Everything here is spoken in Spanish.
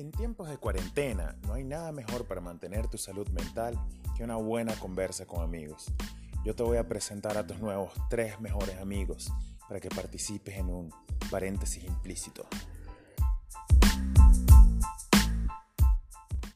En tiempos de cuarentena no hay nada mejor para mantener tu salud mental que una buena conversa con amigos. Yo te voy a presentar a tus nuevos tres mejores amigos para que participes en un paréntesis implícito.